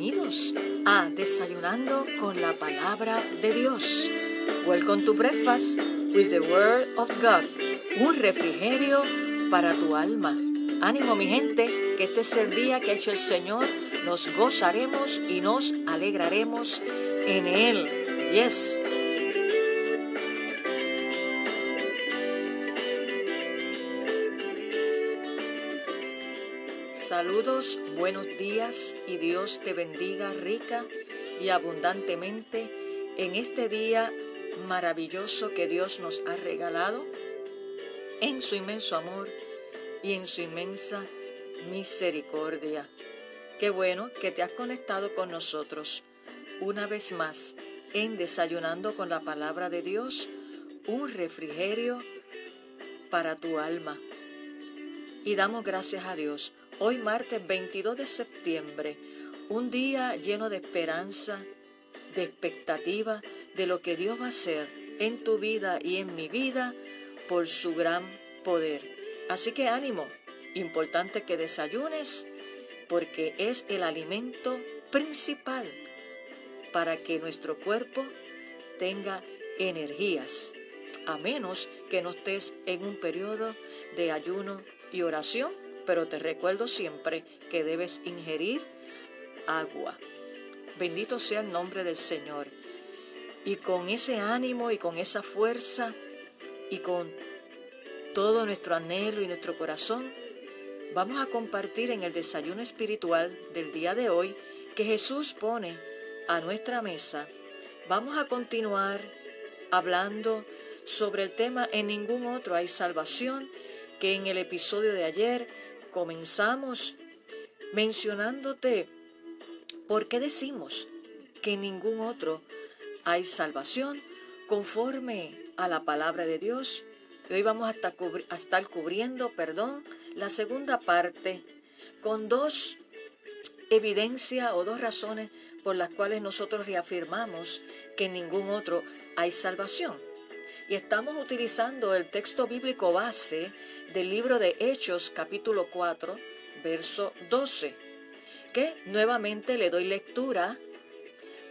Bienvenidos a Desayunando con la Palabra de Dios. Welcome to breakfast with the Word of God. Un refrigerio para tu alma. Ánimo mi gente, que este es el día que ha hecho el Señor. Nos gozaremos y nos alegraremos en Él. Yes. Saludos, buenos días y Dios te bendiga rica y abundantemente en este día maravilloso que Dios nos ha regalado en su inmenso amor y en su inmensa misericordia. Qué bueno que te has conectado con nosotros una vez más en Desayunando con la Palabra de Dios, un refrigerio para tu alma. Y damos gracias a Dios Hoy martes 22 de septiembre, un día lleno de esperanza, de expectativa de lo que Dios va a hacer en tu vida y en mi vida por su gran poder. Así que ánimo, importante que desayunes porque es el alimento principal para que nuestro cuerpo tenga energías, a menos que no estés en un periodo de ayuno y oración pero te recuerdo siempre que debes ingerir agua. Bendito sea el nombre del Señor. Y con ese ánimo y con esa fuerza y con todo nuestro anhelo y nuestro corazón, vamos a compartir en el desayuno espiritual del día de hoy que Jesús pone a nuestra mesa. Vamos a continuar hablando sobre el tema En ningún otro hay salvación, que en el episodio de ayer comenzamos mencionándote por qué decimos que en ningún otro hay salvación conforme a la palabra de Dios. Y hoy vamos a estar cubriendo, perdón, la segunda parte con dos evidencias o dos razones por las cuales nosotros reafirmamos que en ningún otro hay salvación. Y estamos utilizando el texto bíblico base del libro de Hechos capítulo 4, verso 12, que nuevamente le doy lectura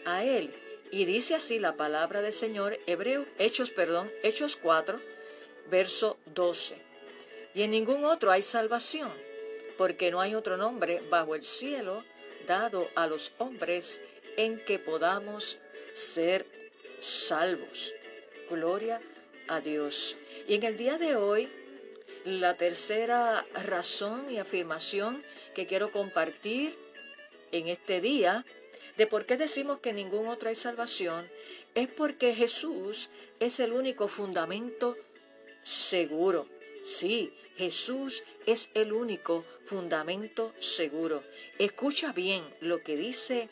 a él. Y dice así la palabra del Señor, Hebreo, Hechos, perdón, Hechos 4, verso 12. Y en ningún otro hay salvación, porque no hay otro nombre bajo el cielo dado a los hombres en que podamos ser salvos. Gloria a Dios. Y en el día de hoy, la tercera razón y afirmación que quiero compartir en este día de por qué decimos que ningún otro hay salvación es porque Jesús es el único fundamento seguro. Sí, Jesús es el único fundamento seguro. Escucha bien lo que dice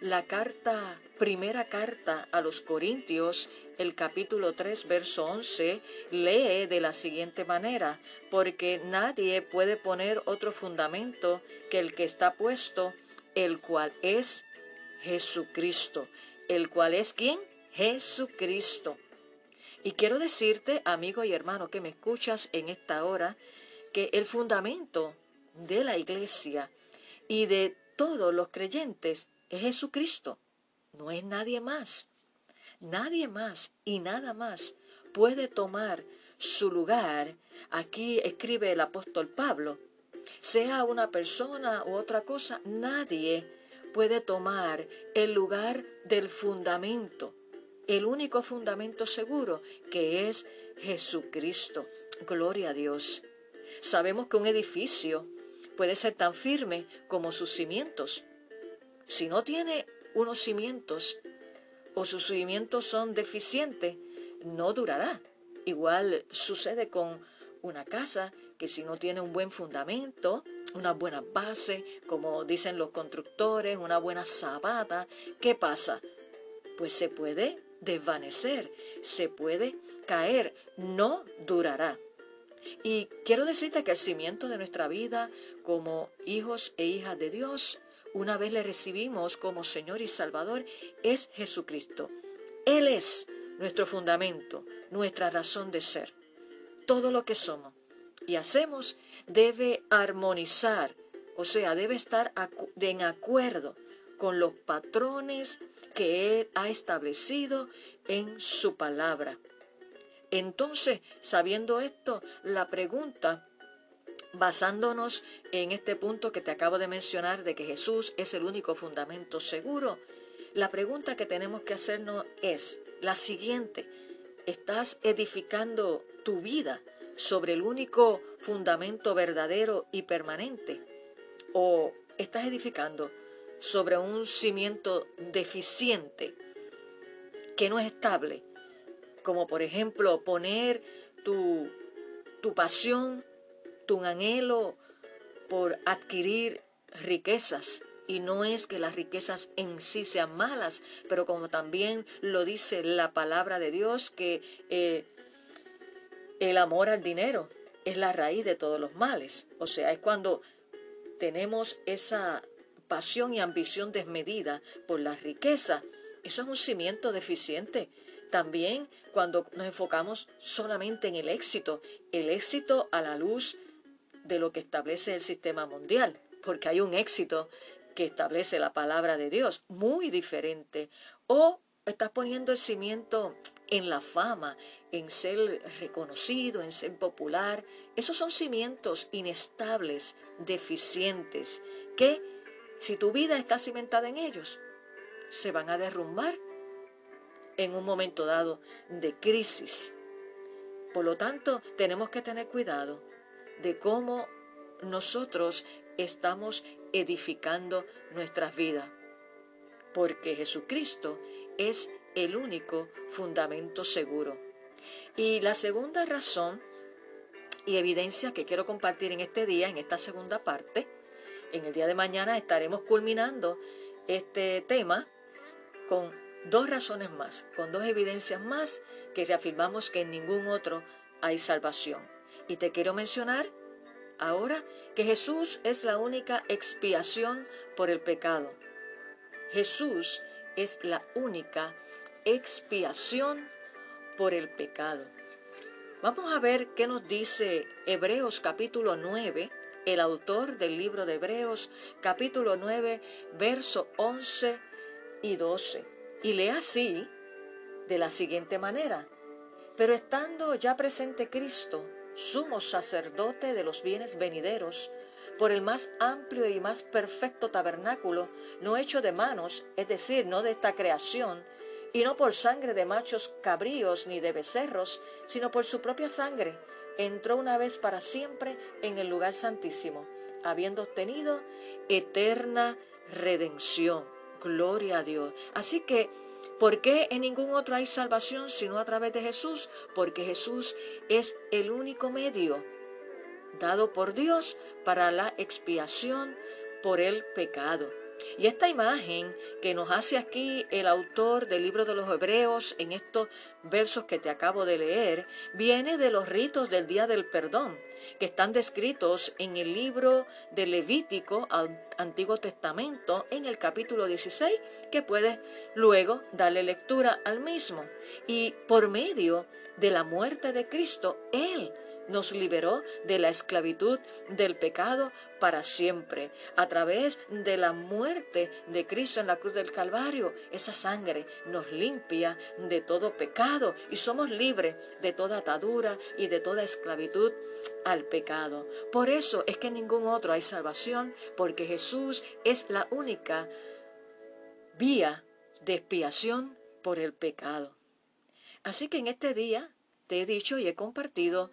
la carta, primera carta a los Corintios, el capítulo 3, verso 11, lee de la siguiente manera, porque nadie puede poner otro fundamento que el que está puesto, el cual es Jesucristo. ¿El cual es quién? Jesucristo. Y quiero decirte, amigo y hermano que me escuchas en esta hora, que el fundamento de la iglesia y de todos los creyentes es Jesucristo, no es nadie más. Nadie más y nada más puede tomar su lugar. Aquí escribe el apóstol Pablo. Sea una persona u otra cosa, nadie puede tomar el lugar del fundamento, el único fundamento seguro que es Jesucristo. Gloria a Dios. Sabemos que un edificio puede ser tan firme como sus cimientos, si no tiene unos cimientos o sus cimientos son deficientes, no durará. Igual sucede con una casa que si no tiene un buen fundamento, una buena base, como dicen los constructores, una buena sabata, ¿qué pasa? Pues se puede desvanecer, se puede caer, no durará. Y quiero decirte que el cimiento de nuestra vida como hijos e hijas de Dios una vez le recibimos como Señor y Salvador, es Jesucristo. Él es nuestro fundamento, nuestra razón de ser. Todo lo que somos y hacemos debe armonizar, o sea, debe estar en acuerdo con los patrones que Él ha establecido en su palabra. Entonces, sabiendo esto, la pregunta, basándonos en este punto que te acabo de mencionar de que Jesús es el único fundamento seguro, la pregunta que tenemos que hacernos es la siguiente. ¿Estás edificando tu vida sobre el único fundamento verdadero y permanente? ¿O estás edificando sobre un cimiento deficiente que no es estable? Como por ejemplo poner tu, tu pasión, tu anhelo por adquirir riquezas y no es que las riquezas en sí sean malas, pero como también lo dice la palabra de Dios, que eh, el amor al dinero es la raíz de todos los males. O sea, es cuando tenemos esa pasión y ambición desmedida por la riqueza. Eso es un cimiento deficiente. También cuando nos enfocamos solamente en el éxito, el éxito a la luz de lo que establece el sistema mundial, porque hay un éxito que establece la palabra de Dios, muy diferente. O estás poniendo el cimiento en la fama, en ser reconocido, en ser popular. Esos son cimientos inestables, deficientes, que si tu vida está cimentada en ellos, se van a derrumbar en un momento dado de crisis. Por lo tanto, tenemos que tener cuidado de cómo nosotros estamos edificando nuestras vidas, porque Jesucristo es el único fundamento seguro. Y la segunda razón y evidencia que quiero compartir en este día, en esta segunda parte, en el día de mañana estaremos culminando este tema con dos razones más, con dos evidencias más que reafirmamos que en ningún otro hay salvación. Y te quiero mencionar ahora que Jesús es la única expiación por el pecado. Jesús es la única expiación por el pecado. Vamos a ver qué nos dice Hebreos capítulo 9, el autor del libro de Hebreos capítulo 9, verso 11 y 12. Y lee así, de la siguiente manera. Pero estando ya presente Cristo, sumo sacerdote de los bienes venideros, por el más amplio y más perfecto tabernáculo, no hecho de manos, es decir, no de esta creación, y no por sangre de machos cabríos ni de becerros, sino por su propia sangre, entró una vez para siempre en el lugar santísimo, habiendo obtenido eterna redención. Gloria a Dios. Así que ¿Por qué en ningún otro hay salvación sino a través de Jesús? Porque Jesús es el único medio dado por Dios para la expiación por el pecado. Y esta imagen que nos hace aquí el autor del libro de los Hebreos en estos versos que te acabo de leer, viene de los ritos del día del perdón, que están descritos en el libro de Levítico, Antiguo Testamento, en el capítulo 16, que puedes luego darle lectura al mismo. Y por medio de la muerte de Cristo, Él nos liberó de la esclavitud del pecado para siempre. A través de la muerte de Cristo en la cruz del Calvario, esa sangre nos limpia de todo pecado y somos libres de toda atadura y de toda esclavitud al pecado. Por eso es que en ningún otro hay salvación, porque Jesús es la única vía de expiación por el pecado. Así que en este día te he dicho y he compartido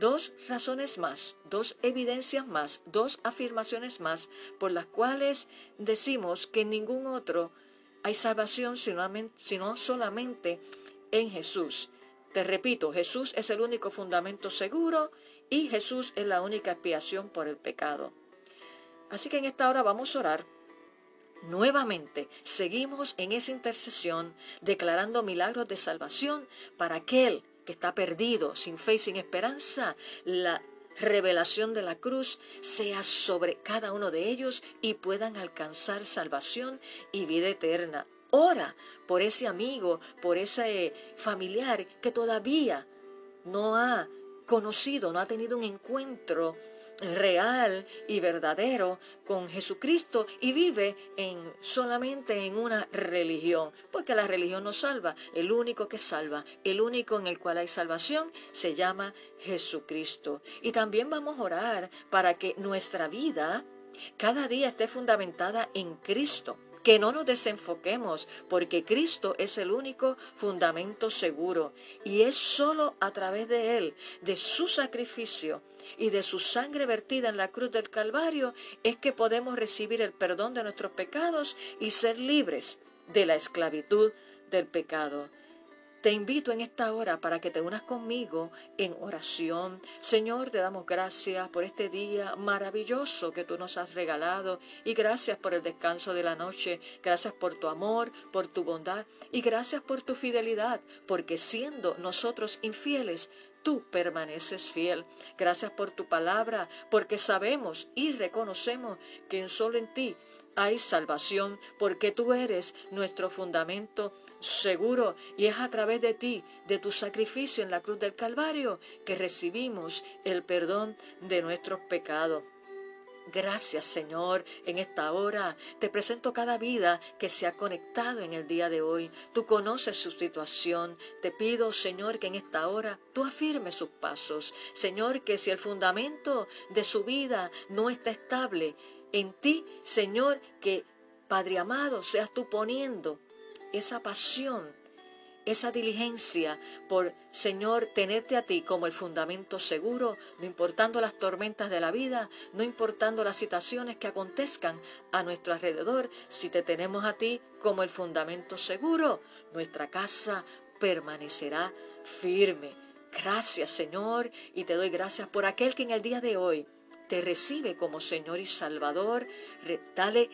dos razones más, dos evidencias más, dos afirmaciones más por las cuales decimos que en ningún otro hay salvación sino, solamente en Jesús. Te repito, Jesús es el único fundamento seguro y Jesús es la única expiación por el pecado. Así que en esta hora vamos a orar. Nuevamente, seguimos en esa intercesión declarando milagros de salvación para aquel que está perdido, sin fe y sin esperanza, la revelación de la cruz sea sobre cada uno de ellos y puedan alcanzar salvación y vida eterna. Ora por ese amigo, por ese familiar que todavía no ha conocido, no ha tenido un encuentro real y verdadero con Jesucristo y vive en solamente en una religión, porque la religión no salva, el único que salva, el único en el cual hay salvación se llama Jesucristo. Y también vamos a orar para que nuestra vida cada día esté fundamentada en Cristo que no nos desenfoquemos, porque Cristo es el único fundamento seguro y es solo a través de Él, de su sacrificio y de su sangre vertida en la cruz del Calvario, es que podemos recibir el perdón de nuestros pecados y ser libres de la esclavitud del pecado. Te invito en esta hora para que te unas conmigo en oración. Señor, te damos gracias por este día maravilloso que tú nos has regalado y gracias por el descanso de la noche. Gracias por tu amor, por tu bondad y gracias por tu fidelidad, porque siendo nosotros infieles, tú permaneces fiel. Gracias por tu palabra, porque sabemos y reconocemos que solo en ti hay salvación, porque tú eres nuestro fundamento seguro y es a través de ti, de tu sacrificio en la cruz del Calvario, que recibimos el perdón de nuestros pecados. Gracias Señor, en esta hora te presento cada vida que se ha conectado en el día de hoy. Tú conoces su situación. Te pido Señor que en esta hora tú afirmes sus pasos. Señor, que si el fundamento de su vida no está estable en ti, Señor, que Padre amado seas tú poniendo esa pasión, esa diligencia por, Señor, tenerte a ti como el fundamento seguro, no importando las tormentas de la vida, no importando las situaciones que acontezcan a nuestro alrededor, si te tenemos a ti como el fundamento seguro, nuestra casa permanecerá firme. Gracias, Señor, y te doy gracias por aquel que en el día de hoy te recibe como Señor y Salvador. Dale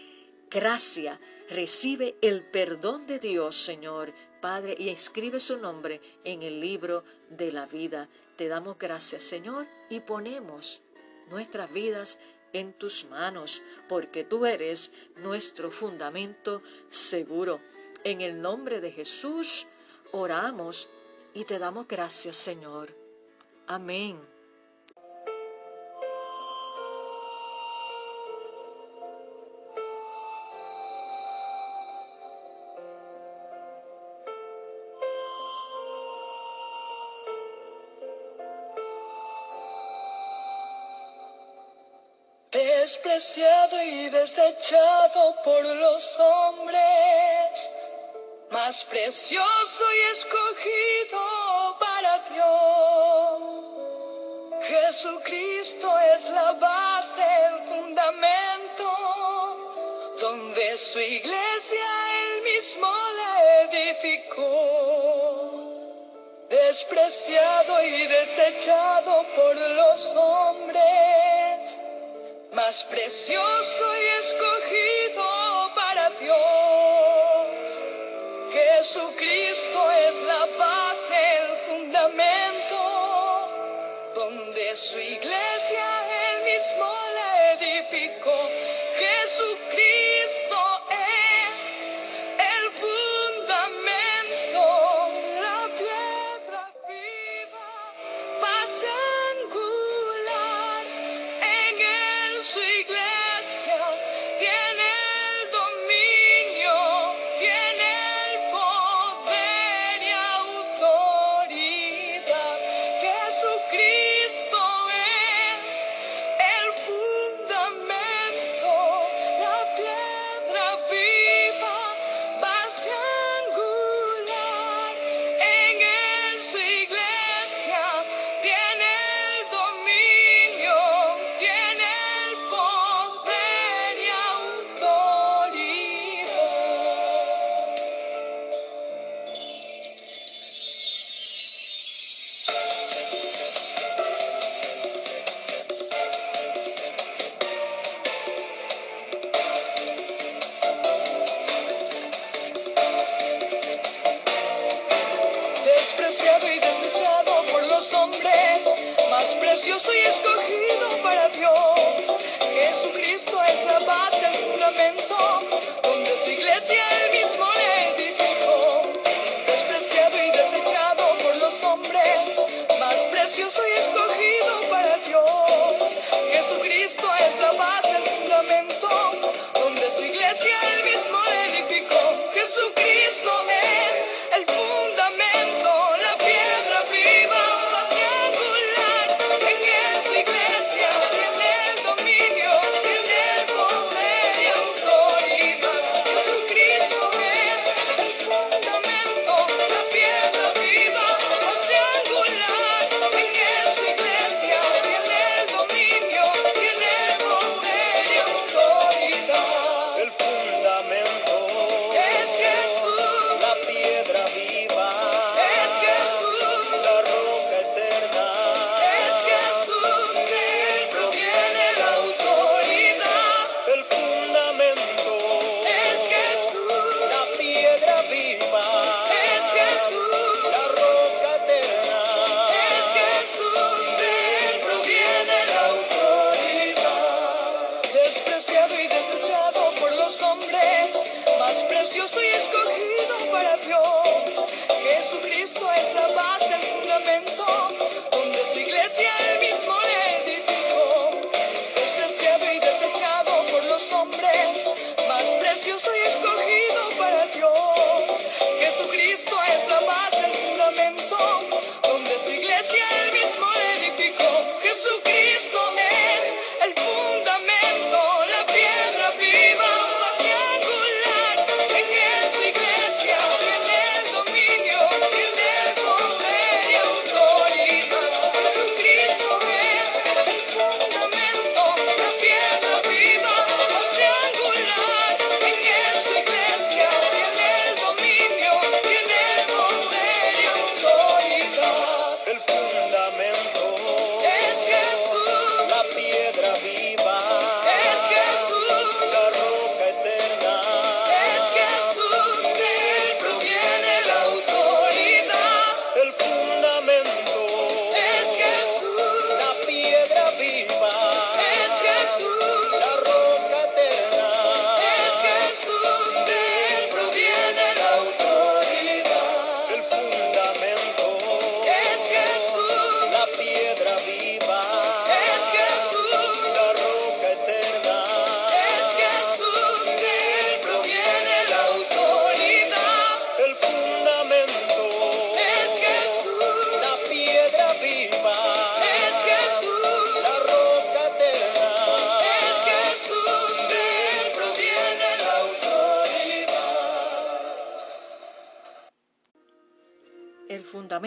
gracia Recibe el perdón de Dios, Señor, Padre, y escribe su nombre en el libro de la vida. Te damos gracias, Señor, y ponemos nuestras vidas en tus manos, porque tú eres nuestro fundamento seguro. En el nombre de Jesús oramos y te damos gracias, Señor. Amén. Despreciado y desechado por los hombres, más precioso y escogido para Dios. Jesucristo es la base, el fundamento, donde su iglesia él mismo la edificó. Despreciado y desechado por los hombres, más precioso y escogido para Dios. Jesucristo es la base, el fundamento, donde su iglesia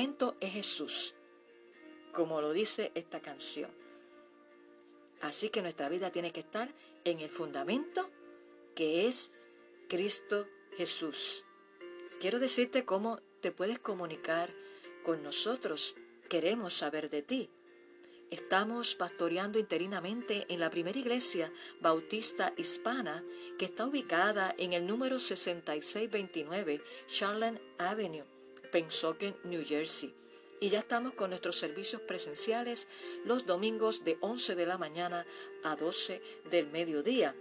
fundamento es Jesús, como lo dice esta canción. Así que nuestra vida tiene que estar en el fundamento que es Cristo Jesús. Quiero decirte cómo te puedes comunicar con nosotros. Queremos saber de ti. Estamos pastoreando interinamente en la primera iglesia bautista hispana que está ubicada en el número 6629 Charlotte Avenue Pensoken, New Jersey. Y ya estamos con nuestros servicios presenciales los domingos de 11 de la mañana a 12 del mediodía.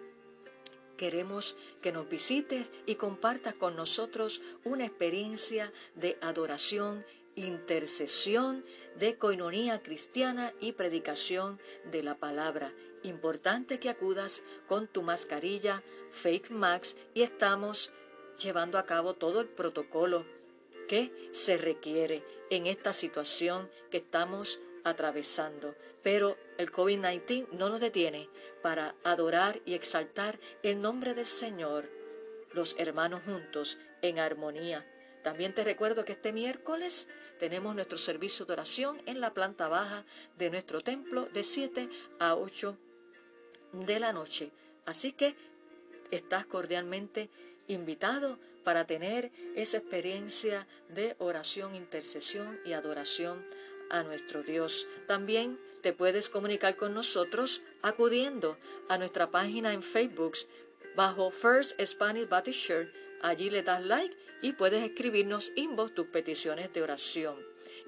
Queremos que nos visites y compartas con nosotros una experiencia de adoración, intercesión, de coinonía cristiana y predicación de la palabra. Importante que acudas con tu mascarilla Fake Max y estamos llevando a cabo todo el protocolo que se requiere en esta situación que estamos atravesando. Pero el COVID-19 no nos detiene para adorar y exaltar el nombre del Señor, los hermanos juntos en armonía. También te recuerdo que este miércoles tenemos nuestro servicio de oración en la planta baja de nuestro templo de 7 a 8 de la noche. Así que estás cordialmente invitado para tener esa experiencia de oración, intercesión y adoración a nuestro Dios. También te puedes comunicar con nosotros acudiendo a nuestra página en Facebook bajo First Spanish Baptist Church. Allí le das like y puedes escribirnos inbox tus peticiones de oración.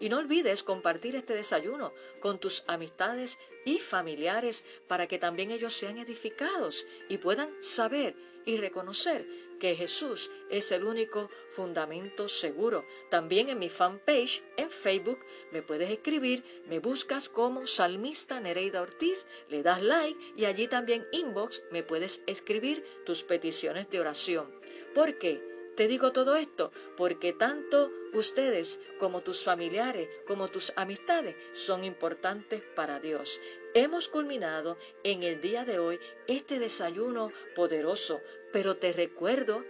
Y no olvides compartir este desayuno con tus amistades y familiares para que también ellos sean edificados y puedan saber y reconocer que Jesús es el único fundamento seguro. También en mi fanpage en Facebook me puedes escribir, me buscas como Salmista Nereida Ortiz, le das like y allí también inbox me puedes escribir tus peticiones de oración. ¿Por qué? Te digo todo esto porque tanto ustedes como tus familiares, como tus amistades son importantes para Dios. Hemos culminado en el día de hoy este desayuno poderoso, pero te recuerdo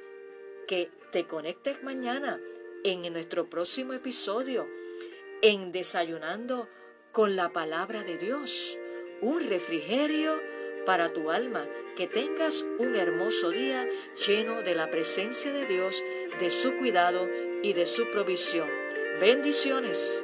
que te conectes mañana en nuestro próximo episodio en Desayunando con la palabra de Dios, un refrigerio para tu alma que tengas un hermoso día lleno de la presencia de Dios, de su cuidado y de su provisión. Bendiciones.